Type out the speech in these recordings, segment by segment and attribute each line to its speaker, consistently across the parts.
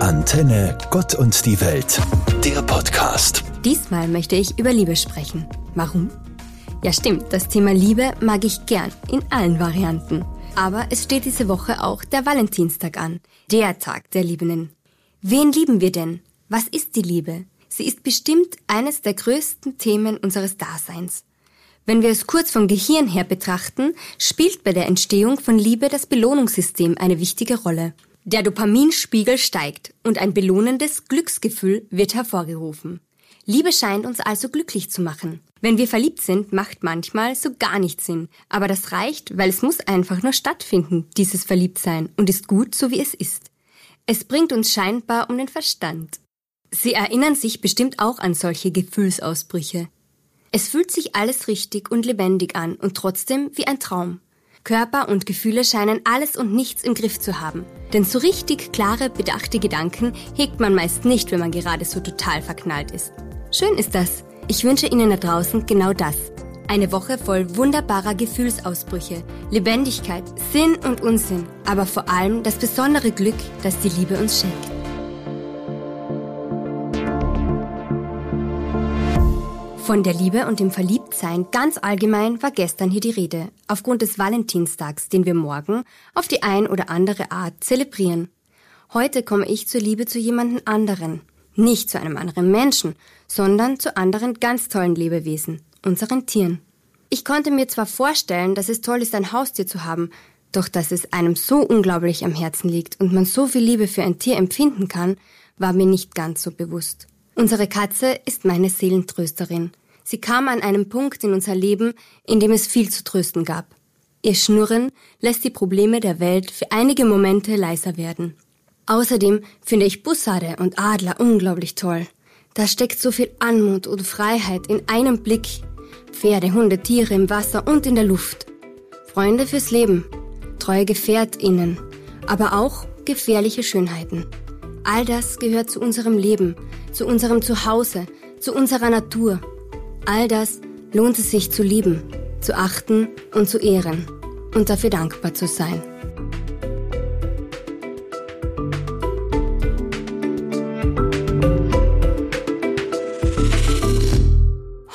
Speaker 1: Antenne Gott und die Welt, der Podcast.
Speaker 2: Diesmal möchte ich über Liebe sprechen. Warum? Ja stimmt, das Thema Liebe mag ich gern, in allen Varianten. Aber es steht diese Woche auch der Valentinstag an, der Tag der Liebenden. Wen lieben wir denn? Was ist die Liebe? Sie ist bestimmt eines der größten Themen unseres Daseins. Wenn wir es kurz vom Gehirn her betrachten, spielt bei der Entstehung von Liebe das Belohnungssystem eine wichtige Rolle. Der Dopaminspiegel steigt und ein belohnendes Glücksgefühl wird hervorgerufen. Liebe scheint uns also glücklich zu machen. Wenn wir verliebt sind, macht manchmal so gar nichts Sinn. Aber das reicht, weil es muss einfach nur stattfinden, dieses Verliebtsein, und ist gut, so wie es ist. Es bringt uns scheinbar um den Verstand. Sie erinnern sich bestimmt auch an solche Gefühlsausbrüche. Es fühlt sich alles richtig und lebendig an und trotzdem wie ein Traum. Körper und Gefühle scheinen alles und nichts im Griff zu haben. Denn so richtig klare, bedachte Gedanken hegt man meist nicht, wenn man gerade so total verknallt ist. Schön ist das. Ich wünsche Ihnen da draußen genau das. Eine Woche voll wunderbarer Gefühlsausbrüche, Lebendigkeit, Sinn und Unsinn, aber vor allem das besondere Glück, das die Liebe uns schenkt. Von der Liebe und dem Verliebtsein ganz allgemein war gestern hier die Rede, aufgrund des Valentinstags, den wir morgen auf die ein oder andere Art zelebrieren. Heute komme ich zur Liebe zu jemandem anderen. Nicht zu einem anderen Menschen, sondern zu anderen ganz tollen Lebewesen, unseren Tieren. Ich konnte mir zwar vorstellen, dass es toll ist, ein Haustier zu haben, doch dass es einem so unglaublich am Herzen liegt und man so viel Liebe für ein Tier empfinden kann, war mir nicht ganz so bewusst. Unsere Katze ist meine Seelentrösterin. Sie kam an einem Punkt in unser Leben, in dem es viel zu trösten gab. Ihr Schnurren lässt die Probleme der Welt für einige Momente leiser werden. Außerdem finde ich Bussarde und Adler unglaublich toll. Da steckt so viel Anmut und Freiheit in einem Blick. Pferde, Hunde, Tiere im Wasser und in der Luft. Freunde fürs Leben, treue GefährtInnen, aber auch gefährliche Schönheiten. All das gehört zu unserem Leben, zu unserem Zuhause, zu unserer Natur. All das lohnt es sich zu lieben, zu achten und zu ehren und dafür dankbar zu sein.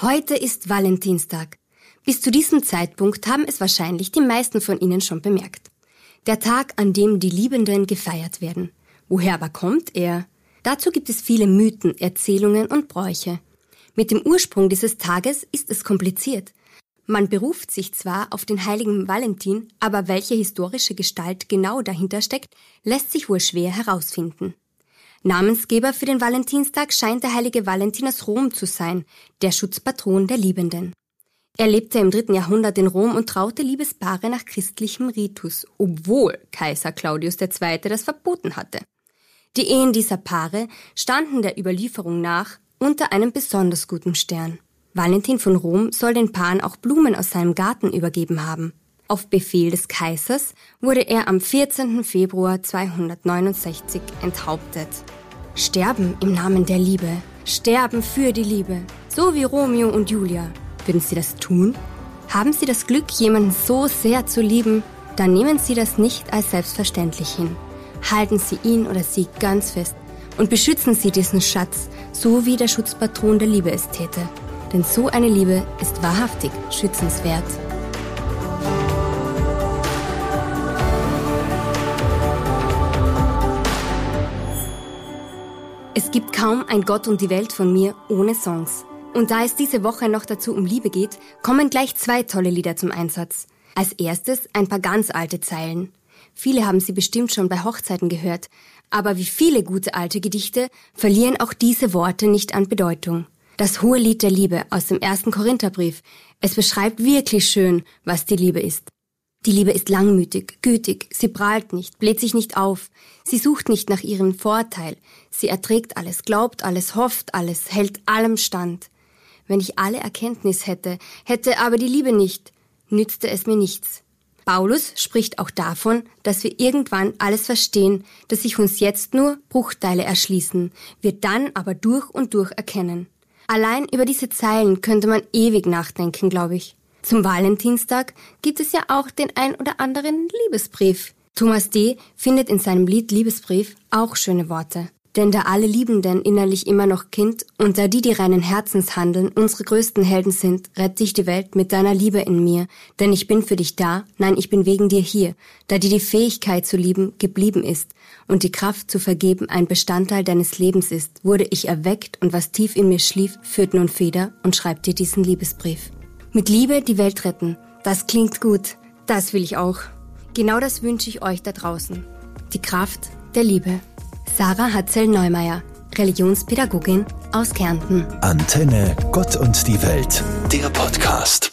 Speaker 2: Heute ist Valentinstag. Bis zu diesem Zeitpunkt haben es wahrscheinlich die meisten von Ihnen schon bemerkt. Der Tag, an dem die Liebenden gefeiert werden. Woher aber kommt er? Dazu gibt es viele Mythen, Erzählungen und Bräuche. Mit dem Ursprung dieses Tages ist es kompliziert. Man beruft sich zwar auf den heiligen Valentin, aber welche historische Gestalt genau dahinter steckt, lässt sich wohl schwer herausfinden. Namensgeber für den Valentinstag scheint der heilige Valentin aus Rom zu sein, der Schutzpatron der Liebenden. Er lebte im dritten Jahrhundert in Rom und traute Liebespaare nach christlichem Ritus, obwohl Kaiser Claudius II. das verboten hatte. Die Ehen dieser Paare standen der Überlieferung nach unter einem besonders guten Stern. Valentin von Rom soll den Paaren auch Blumen aus seinem Garten übergeben haben. Auf Befehl des Kaisers wurde er am 14. Februar 269 enthauptet. Sterben im Namen der Liebe. Sterben für die Liebe. So wie Romeo und Julia. Würden Sie das tun? Haben Sie das Glück, jemanden so sehr zu lieben, dann nehmen Sie das nicht als selbstverständlich hin halten Sie ihn oder sie ganz fest und beschützen Sie diesen Schatz, so wie der Schutzpatron der Liebe es täte. Denn so eine Liebe ist wahrhaftig schützenswert. Es gibt kaum ein Gott und die Welt von mir ohne Songs. Und da es diese Woche noch dazu um Liebe geht, kommen gleich zwei tolle Lieder zum Einsatz. Als erstes ein paar ganz alte Zeilen. Viele haben sie bestimmt schon bei Hochzeiten gehört, aber wie viele gute alte Gedichte verlieren auch diese Worte nicht an Bedeutung. Das hohe Lied der Liebe aus dem ersten Korintherbrief. Es beschreibt wirklich schön, was die Liebe ist. Die Liebe ist langmütig, gütig, sie prahlt nicht, bläht sich nicht auf, sie sucht nicht nach ihrem Vorteil, sie erträgt alles, glaubt alles, hofft alles, hält allem stand. Wenn ich alle Erkenntnis hätte, hätte aber die Liebe nicht, nützte es mir nichts. Paulus spricht auch davon, dass wir irgendwann alles verstehen, dass sich uns jetzt nur Bruchteile erschließen, wir dann aber durch und durch erkennen. Allein über diese Zeilen könnte man ewig nachdenken, glaube ich. Zum Valentinstag gibt es ja auch den ein oder anderen Liebesbrief. Thomas D. findet in seinem Lied Liebesbrief auch schöne Worte. Denn da alle Liebenden innerlich immer noch Kind und da die, die reinen Herzens handeln, unsere größten Helden sind, rett dich die Welt mit deiner Liebe in mir. Denn ich bin für dich da, nein, ich bin wegen dir hier, da dir die Fähigkeit zu lieben geblieben ist und die Kraft zu vergeben ein Bestandteil deines Lebens ist, wurde ich erweckt und was tief in mir schlief, führt nun Feder und schreibt dir diesen Liebesbrief. Mit Liebe die Welt retten, das klingt gut, das will ich auch. Genau das wünsche ich euch da draußen. Die Kraft der Liebe. Sarah Hatzel-Neumeier, Religionspädagogin aus Kärnten.
Speaker 1: Antenne Gott und die Welt, der Podcast.